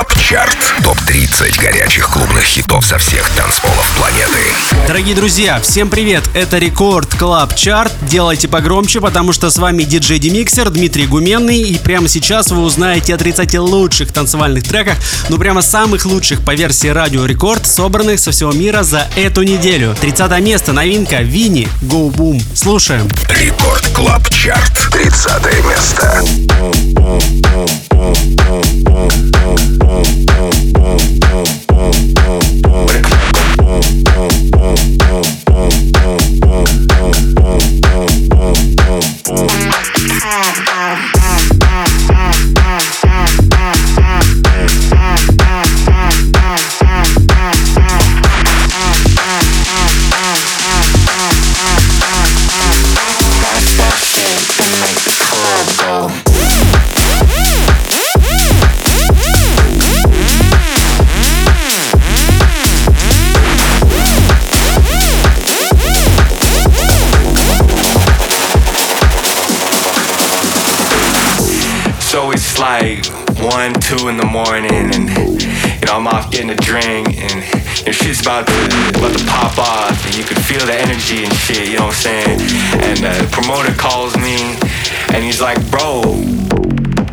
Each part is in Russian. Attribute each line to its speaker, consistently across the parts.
Speaker 1: Club Chart. Топ-30 горячих клубных хитов со всех танцполов планеты.
Speaker 2: Дорогие друзья, всем привет! Это Record Club Chart. Делайте погромче, потому что с вами диджей DeMixer Дмитрий Гуменный. И прямо сейчас вы узнаете о 30 лучших танцевальных треках, ну прямо самых лучших по версии Радио Рекорд, собранных со всего мира за эту неделю. 30 место, новинка, VINNE, Go Boom. Слушаем.
Speaker 1: Record Club Chart. 30 место.
Speaker 3: In the morning and you know I'm off getting a drink and your shit's about to about to pop off and you can feel the energy and shit, you know what I'm saying? And uh, the promoter calls me and he's like, bro,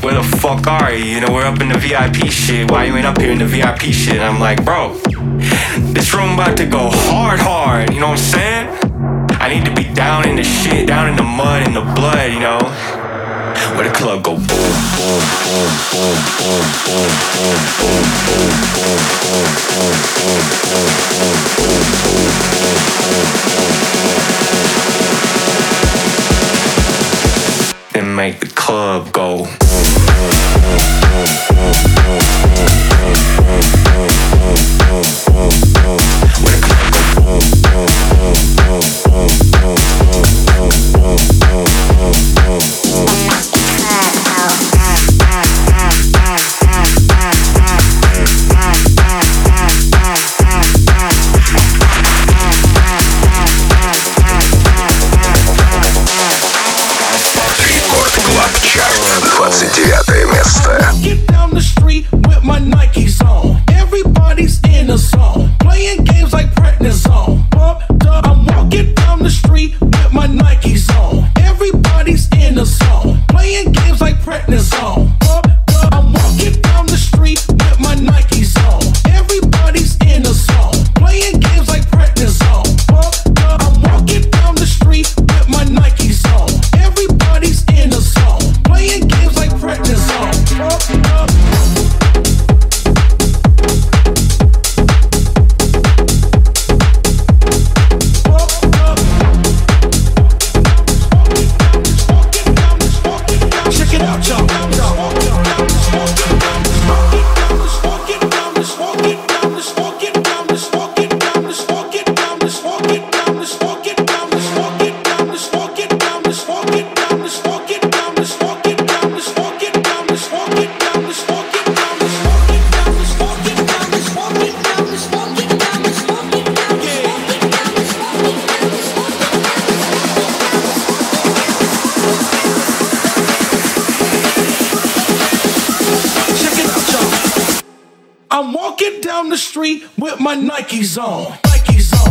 Speaker 3: where the fuck are you? You know, we're up in the VIP shit. Why you ain't up here in the VIP shit? And I'm like, bro, this room about to go hard, hard. You know what I'm saying? I need to be down in the shit, down in the mud, in the blood, you know? Where the club go boom, boom, boom, boom, boom, boom, boom, boom, boom, boom, boom, boom, boom, boom, boom, boom, boom, boom, boom, boom. boom. Then make the club go. Where the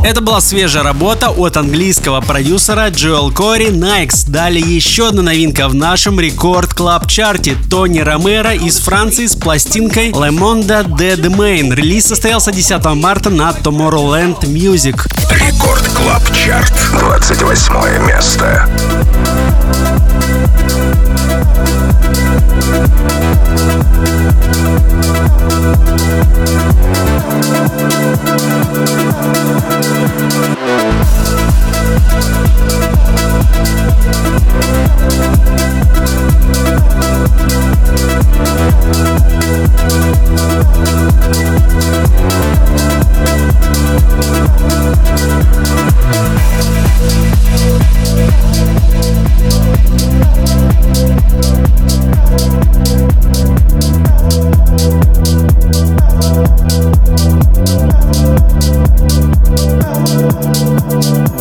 Speaker 2: Это была свежая работа от английского продюсера Joel Corry Nikes. Далее еще одна новинка в нашем Record Club Чарте Tony Romera из Франции с пластинкой Le Monde de Demain. Релиз состоялся 10 марта на Tomorrowland Music.
Speaker 1: Record Club Chart 28 место.
Speaker 4: Thank Thank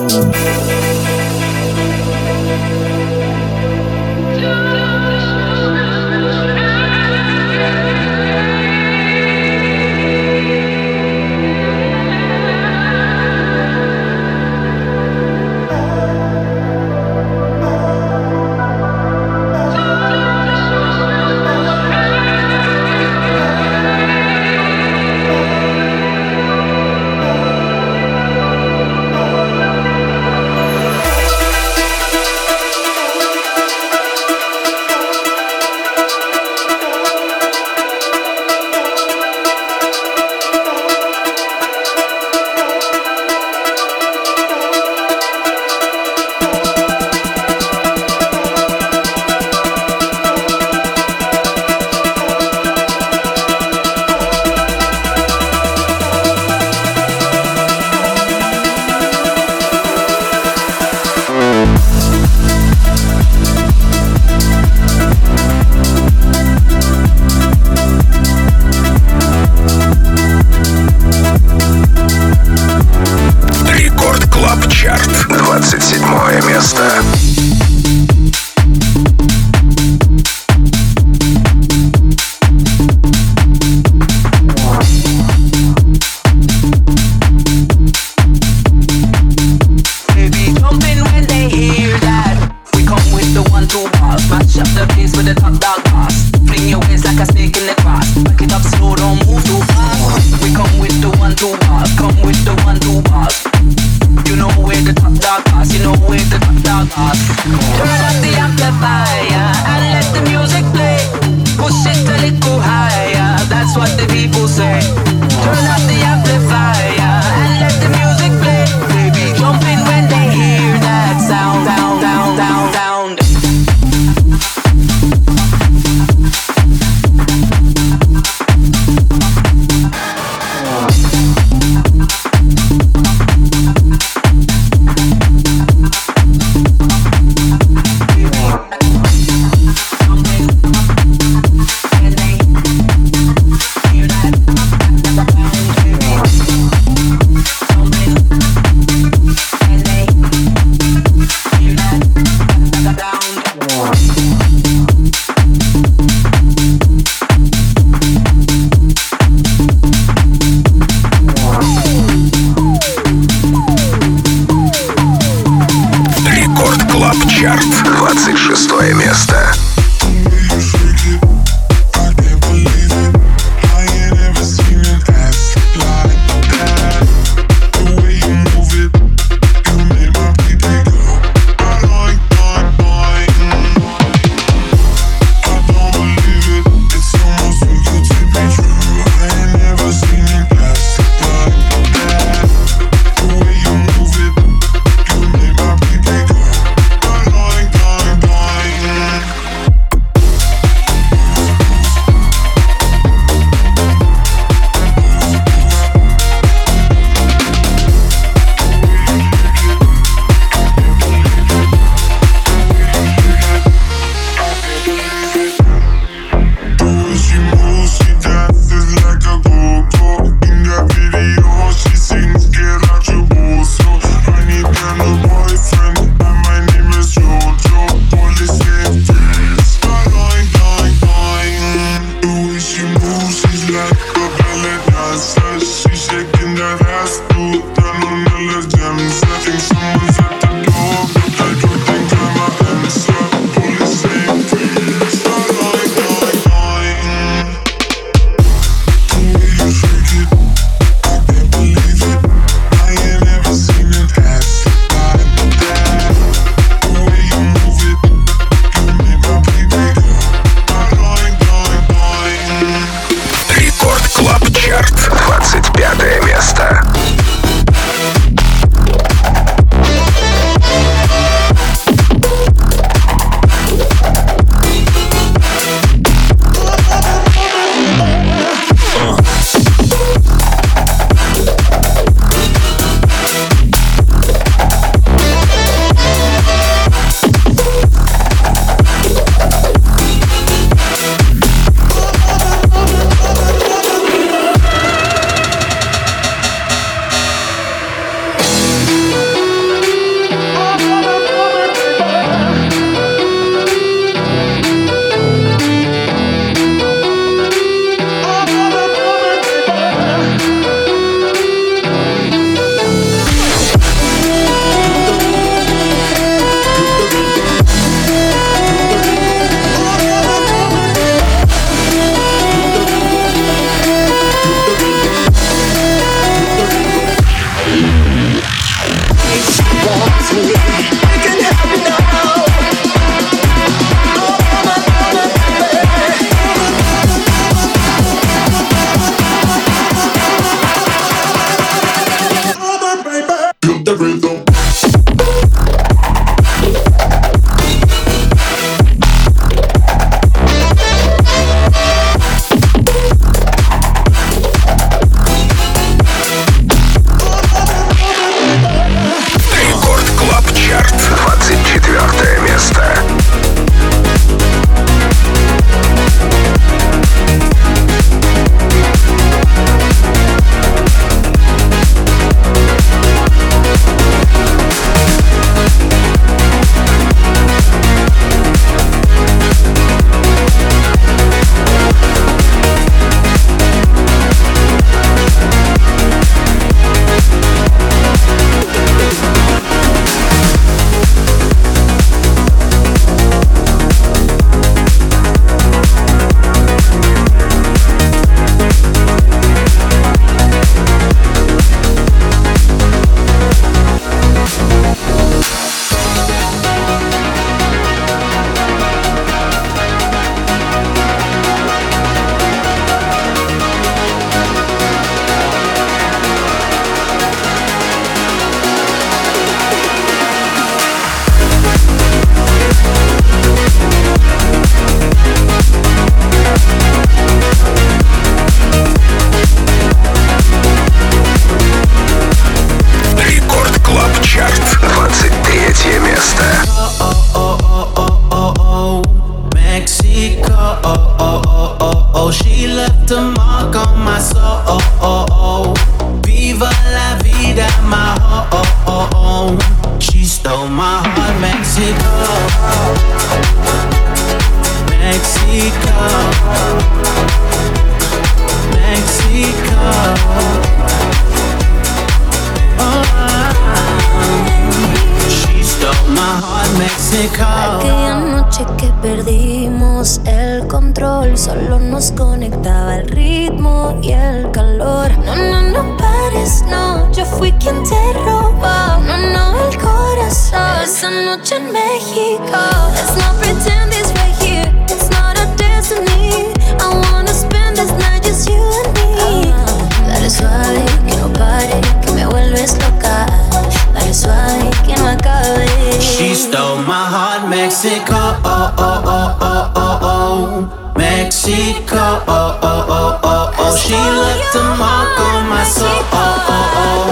Speaker 4: Mexico. Oh, oh, oh, oh, oh, oh. Mexico. Oh, oh, oh, oh, oh. She left a mark on my soul. Oh, oh, oh.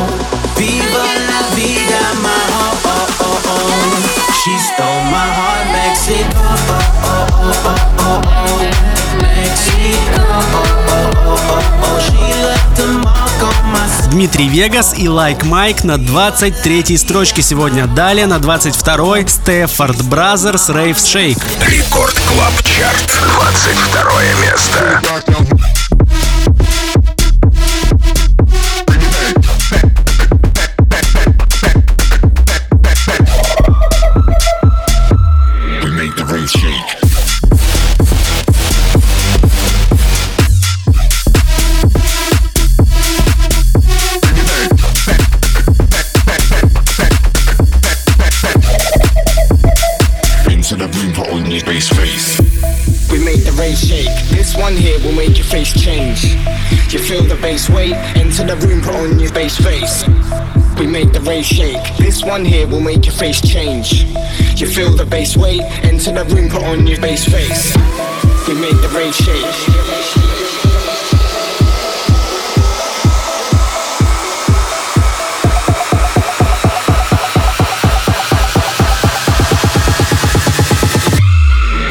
Speaker 4: Viva la vida, my oh, oh, oh, oh. She stole my heart, Mexico. Oh, oh, oh, oh, oh, oh. Mexico. Oh, oh, oh, oh, oh. She left
Speaker 2: Дмитрий Вегас и Like Mike на 23 строчке сегодня. Далее на 22-й Стефорд Бразерс Rave Shake.
Speaker 1: Рекорд Клаб Чарт. 22 место.
Speaker 5: Bass
Speaker 6: weight, enter the room, put on your bass face. We make the rave shake. This one here will make your face change. You feel the bass weight, enter the room, put on your bass face. We make the rave shake.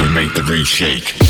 Speaker 5: We make the rave shake.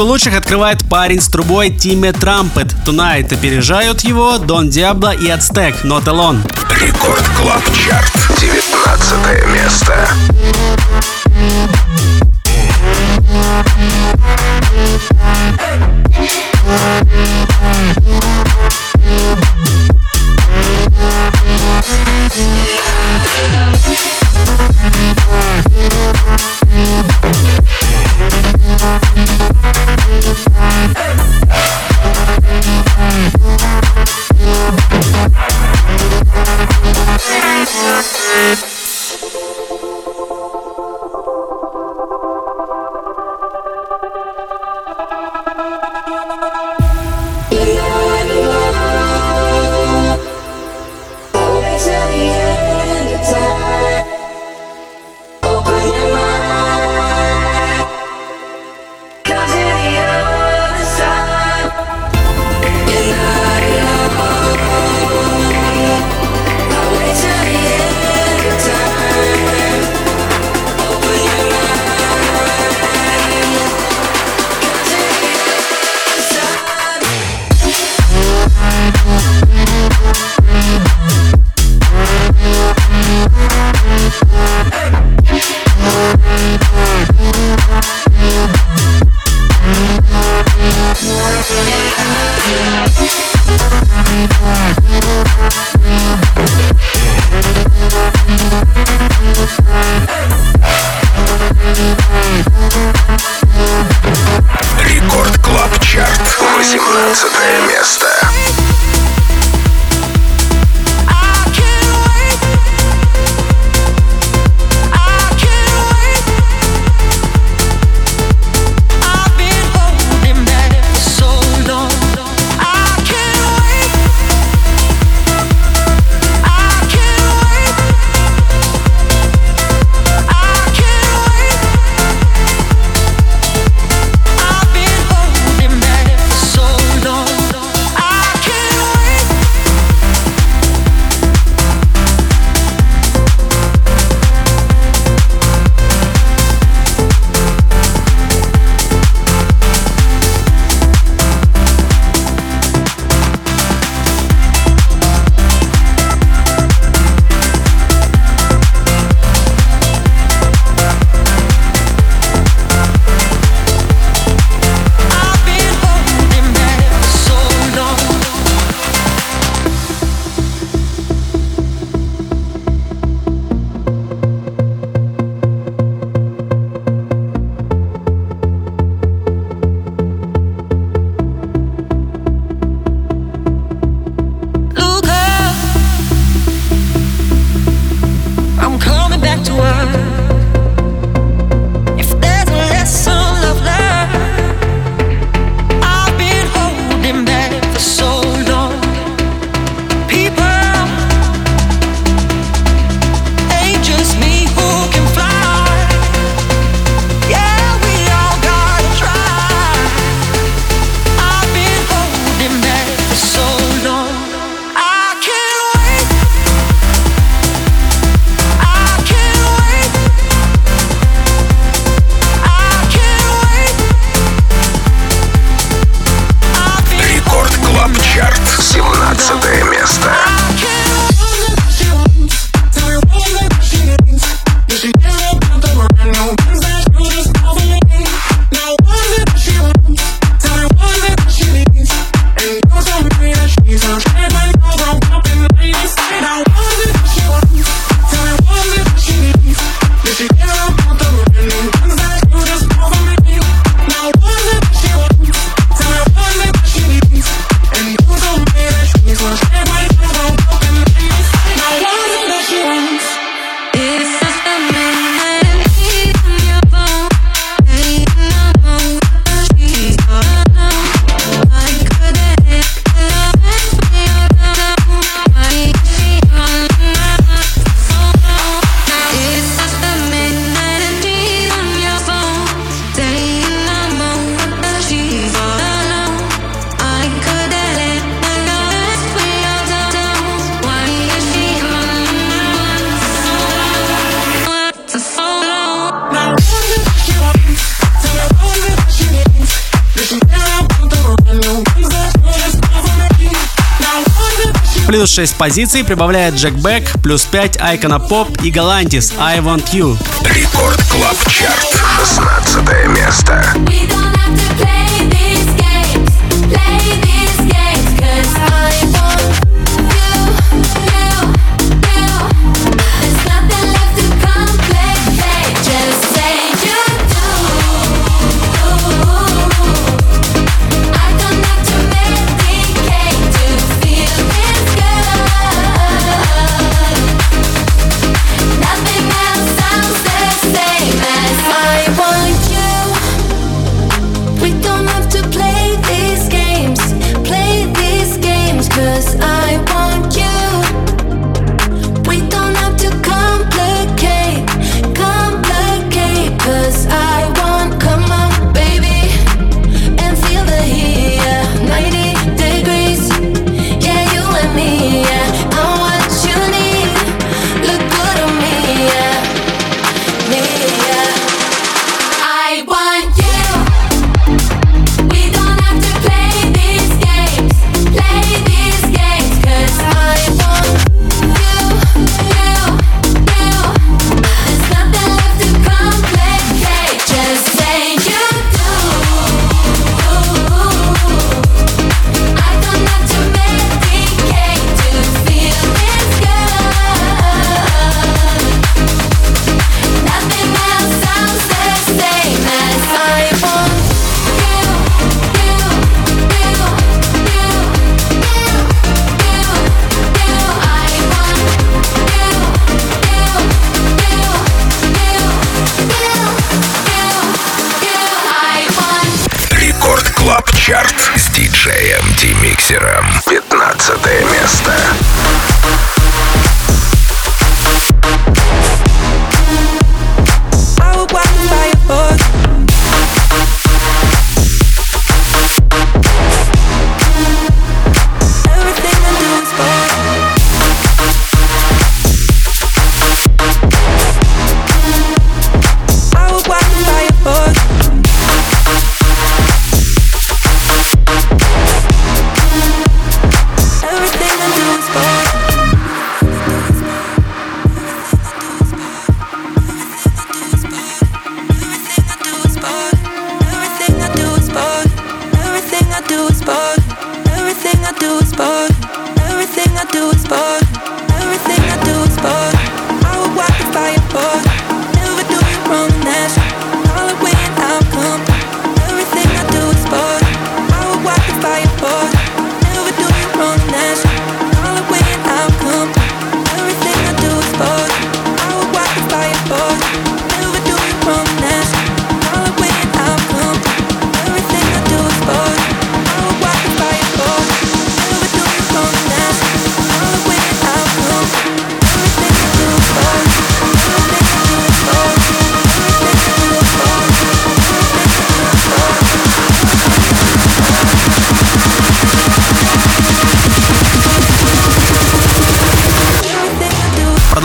Speaker 2: Двадцатку лучших открывает парень с трубой Timmy Trumpet. Tonight опережают его Don Diablo и Azteck Not Alone.
Speaker 1: Record Club Chart. 19 место.
Speaker 2: плюс 6 позиций прибавляет Jack Back, плюс 5 Icona Pop и Galantis I Want You.
Speaker 1: Record Club Chart, 16 место.
Speaker 7: We don't have to play this.
Speaker 8: Миксера.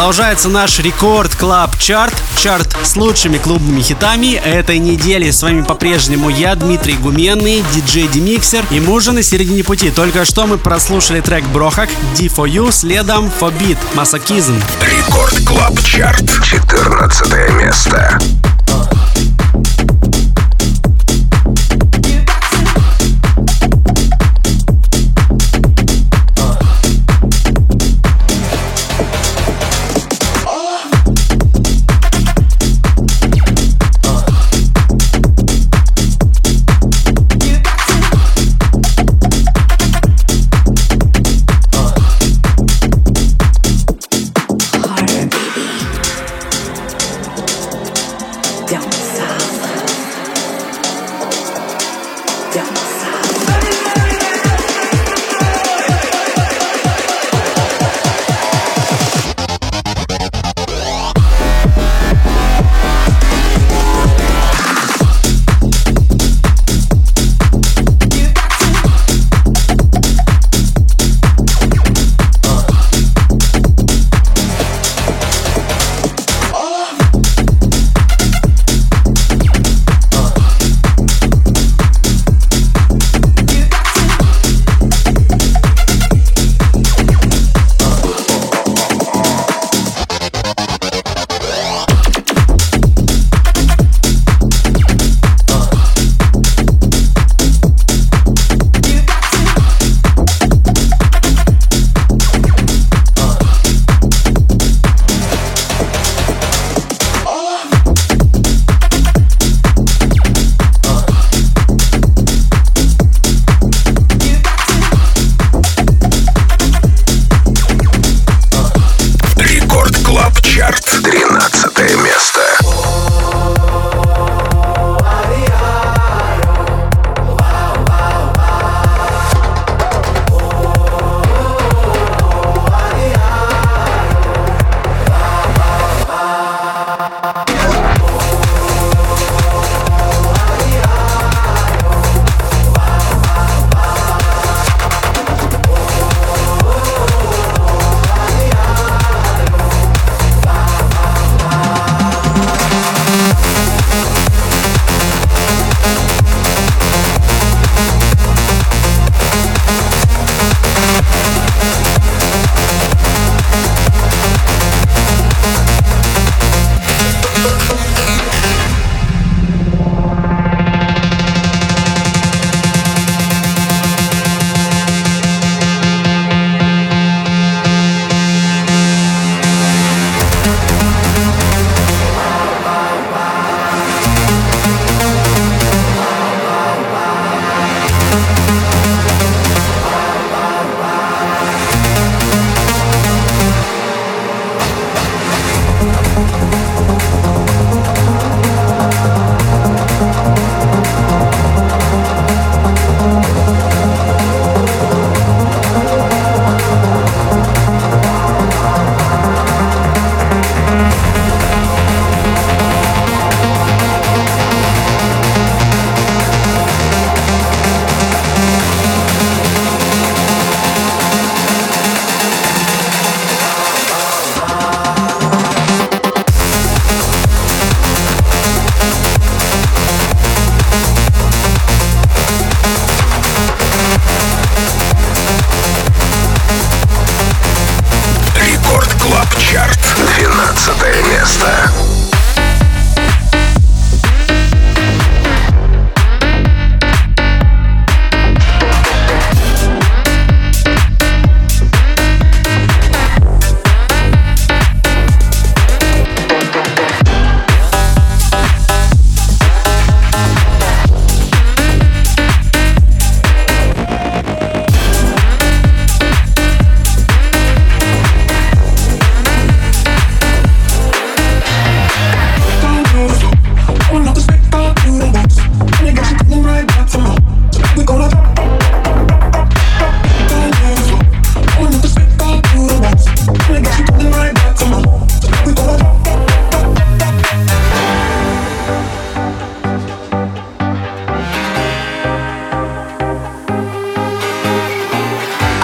Speaker 2: Продолжается наш рекорд клаб чарт. Чарт с лучшими клубными хитами этой недели. С вами по-прежнему я, Дмитрий Гуменный, диджей Демиксер и мужа на середине пути. Только что мы прослушали трек Брохак D4U, следом Forbid, Масокизм.
Speaker 1: Рекорд клаб чарт, 14 место.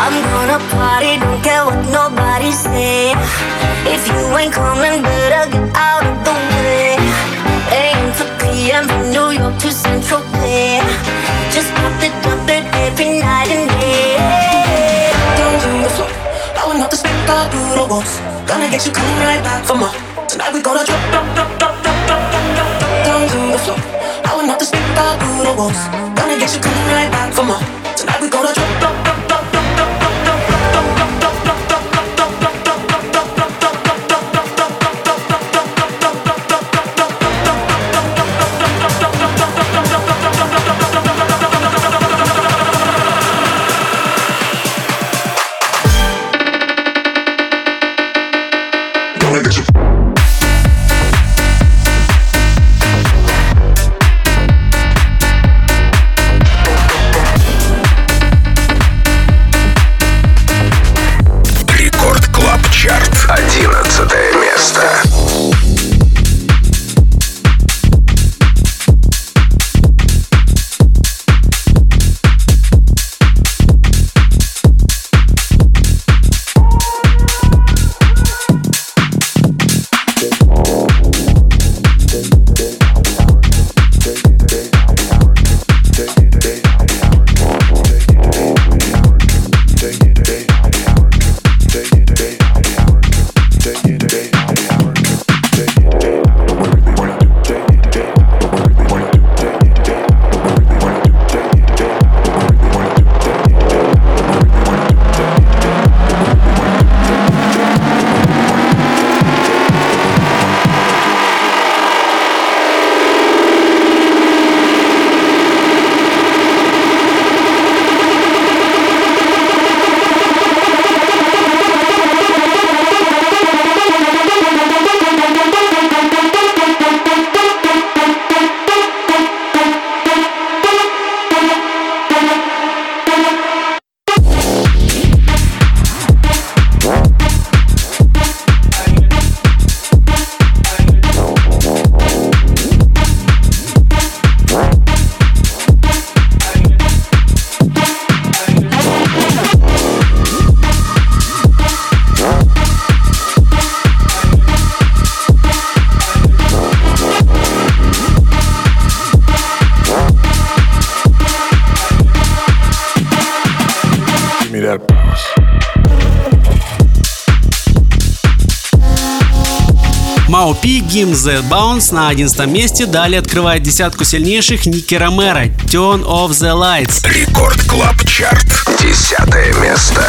Speaker 9: I'm gonna party, don't care what nobody say. If you ain't coming, better get out of the way. AM to PM from New York to Central Bay. Just pop it up it every night and day.
Speaker 10: Doing the floor, blowing up the spec all through the walls. Gonna get you coming right back for more. Tonight we gonna drop, drop, drop, drop, drop, drop, drop, drop. Down to the floor, blowing up the to all through the walls. Gonna get you coming right back for more. Tonight we gonna drop, drop, drop.
Speaker 2: Z Bounce на 11 месте. Далее открывает десятку сильнейших Nicky Romero, Turn Off the Lights.
Speaker 7: Record Club Chart. Десятое место.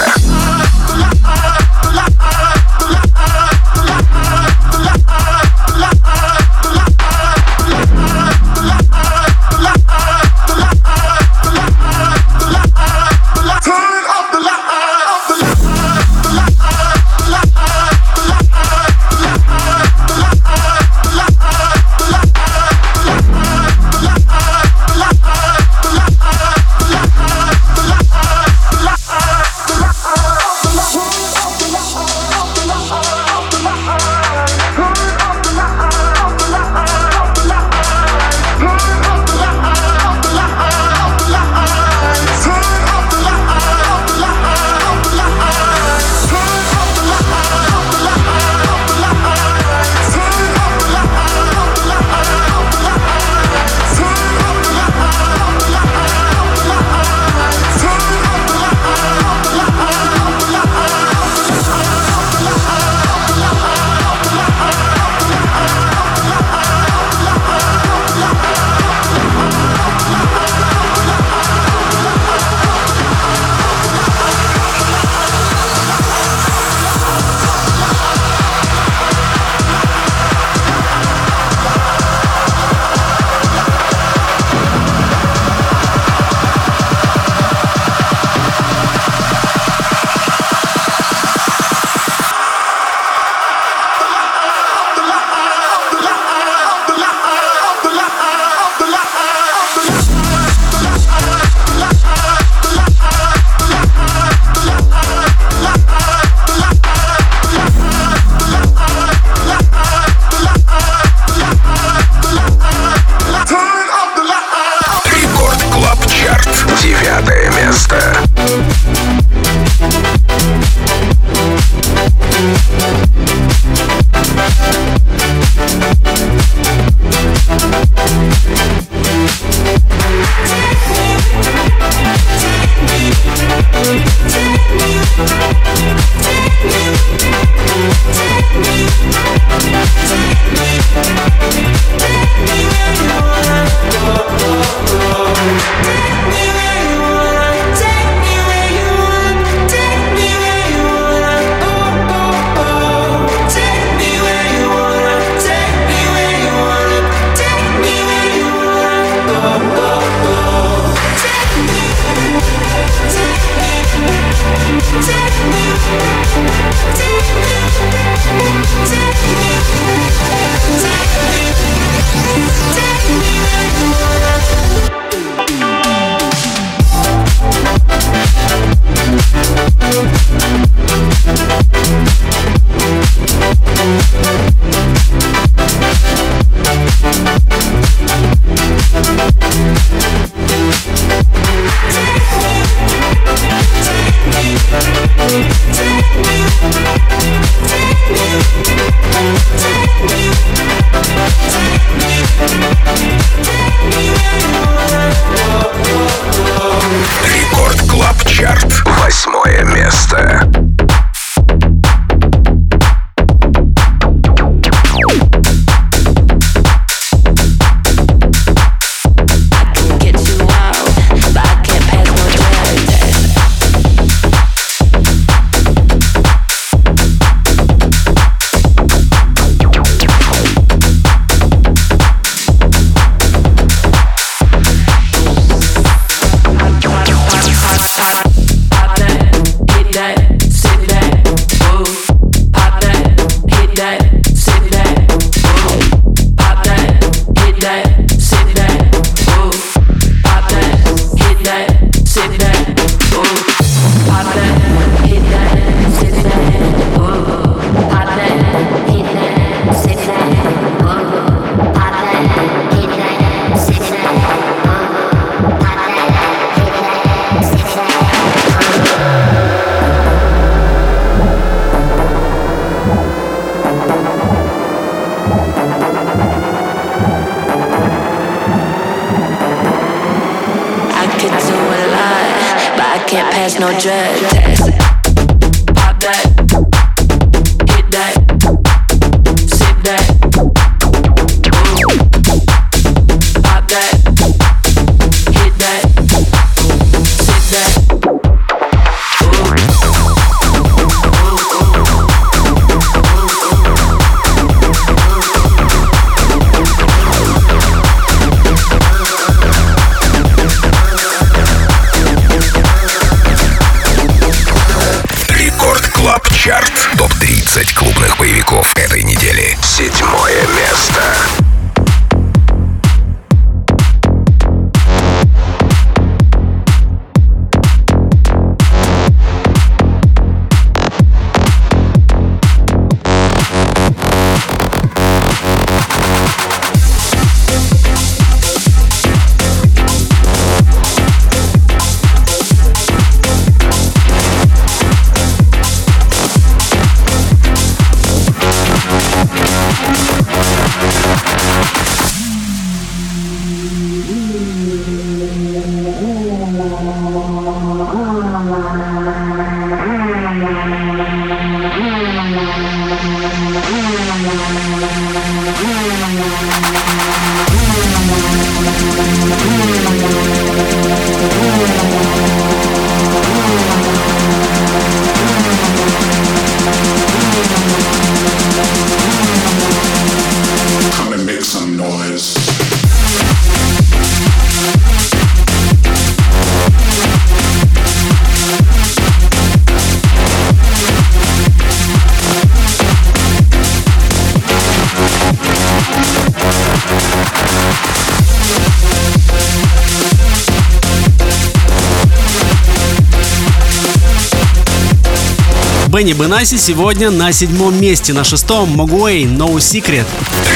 Speaker 2: Benassi сегодня на седьмом месте, на шестом Moguai No Secret.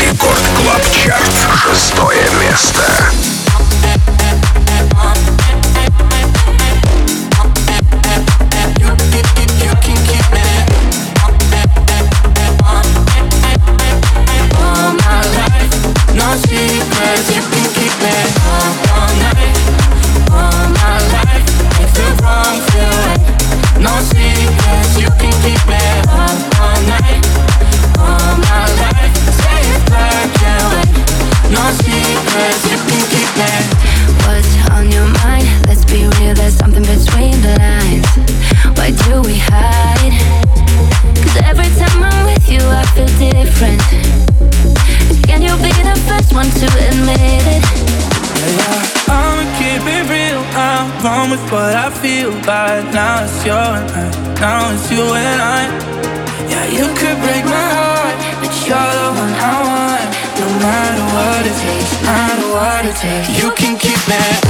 Speaker 8: Record Club Chart, шестое место.
Speaker 11: Now it's you and I. Yeah, you could break my heart, but you're the one I want. No matter what it takes, no matter what it takes, you
Speaker 12: can keep that.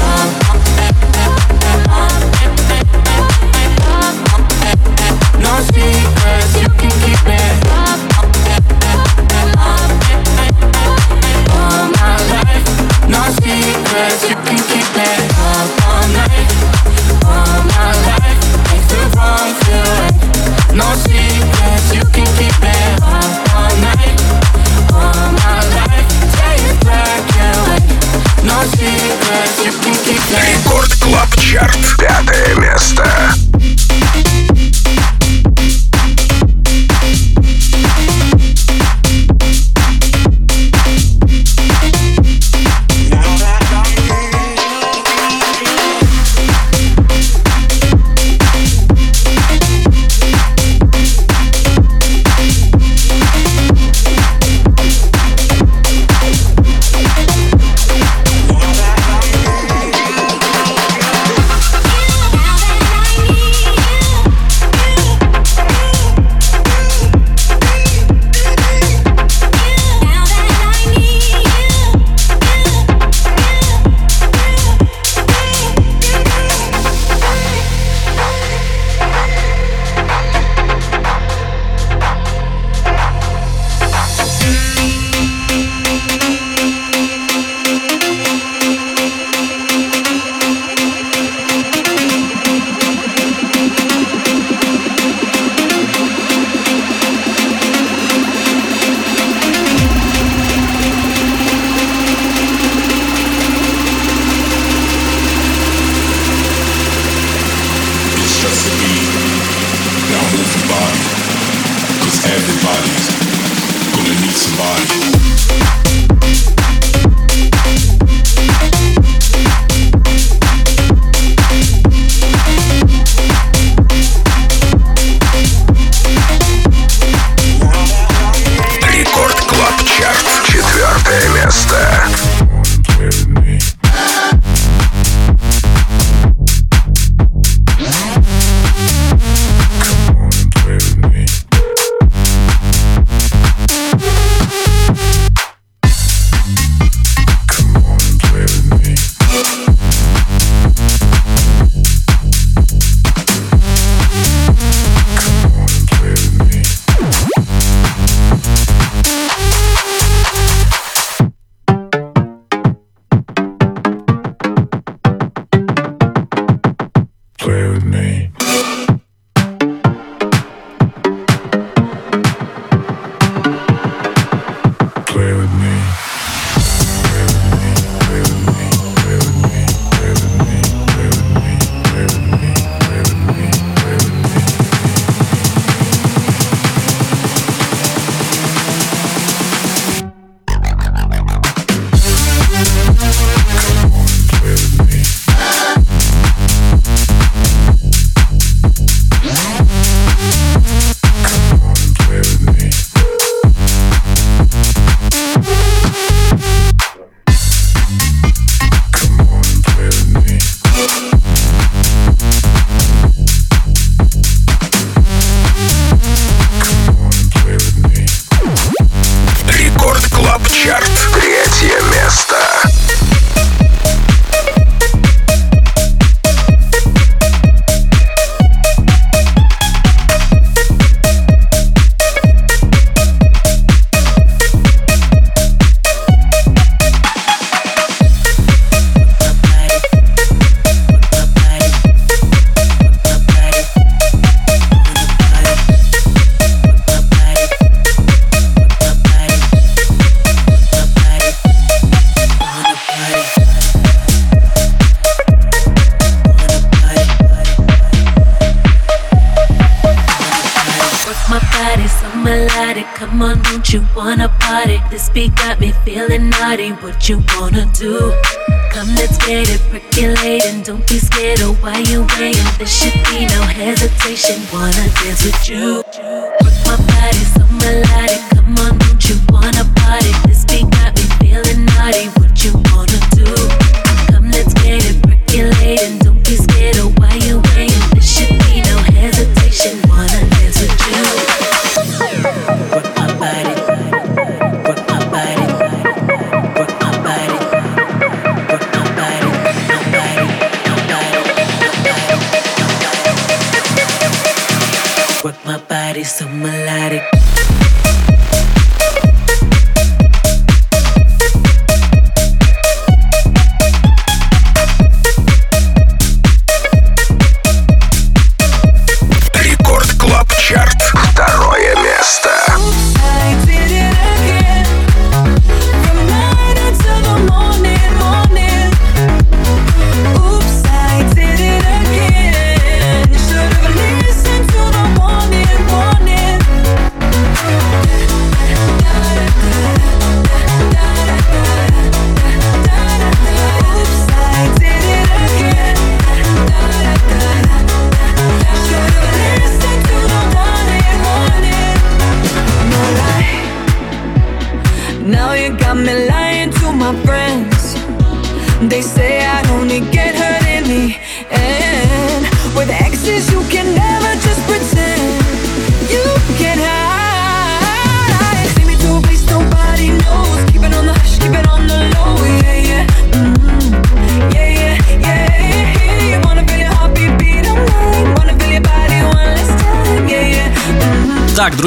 Speaker 12: What you wanna
Speaker 13: do?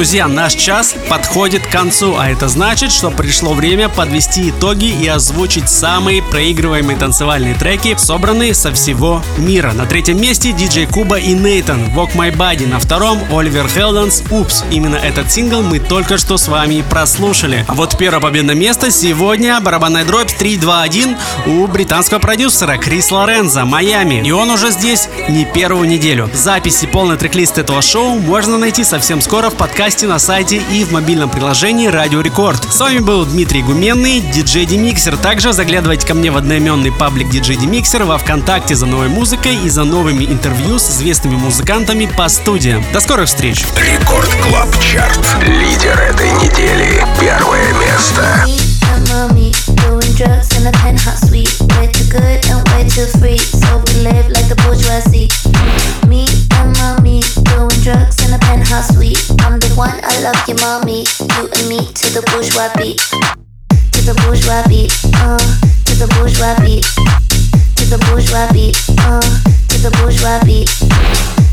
Speaker 13: Друзья, наш час подходит к концу, а это значит, что пришло время подвести итоги и озвучить самые проигрываемые танцевальные треки, собранные со всего мира. На третьем месте DJ Kuba и Neitan Walk My Body, на втором Oliver Heldens Oops. Именно этот сингл мы только что с вами прослушали. А вот первое победное место сегодня барабанная дробь 3-2-1 у британского продюсера Chris Lorenzo, Mami. И он уже здесь не первую неделю. Записи полный трек-лист этого шоу можно найти совсем скоро в подкасте на сайте и в мобильном приложении Радио Рекорд. С вами был Дмитрий Гуменный, диджей DeMixer. Также заглядывайте ко мне в одноименный паблик диджей DeMixer во Вконтакте за новой музыкой и за новыми интервью с известными музыкантами по студиям. До скорых встреч!
Speaker 1: Рекорд Клаб Чарт. Лидер этой недели. Первое место.
Speaker 11: and mommy doing drugs in a penthouse suite. Way too good and way too free, so we live like the bourgeoisie. up your mommy. You and me to the bourgeois beat. To the bourgeois beat. Uh, to the bourgeois beat. To the bourgeois beat. Uh, to the bourgeois beat.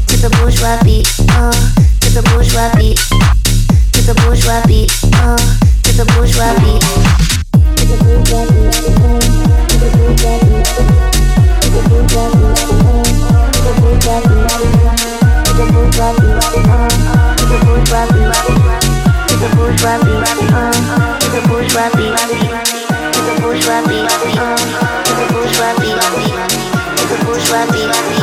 Speaker 11: To the bourgeois beat. Uh, to the bourgeois beat. To the bourgeois beat. Uh, to the bourgeois beat. To the bourgeois beat. To the bourgeois beat. To the bourgeois beat. To the bourgeois beat. It's a bourgeois beat. It's a bourgeois beat. It's a bourgeois beat.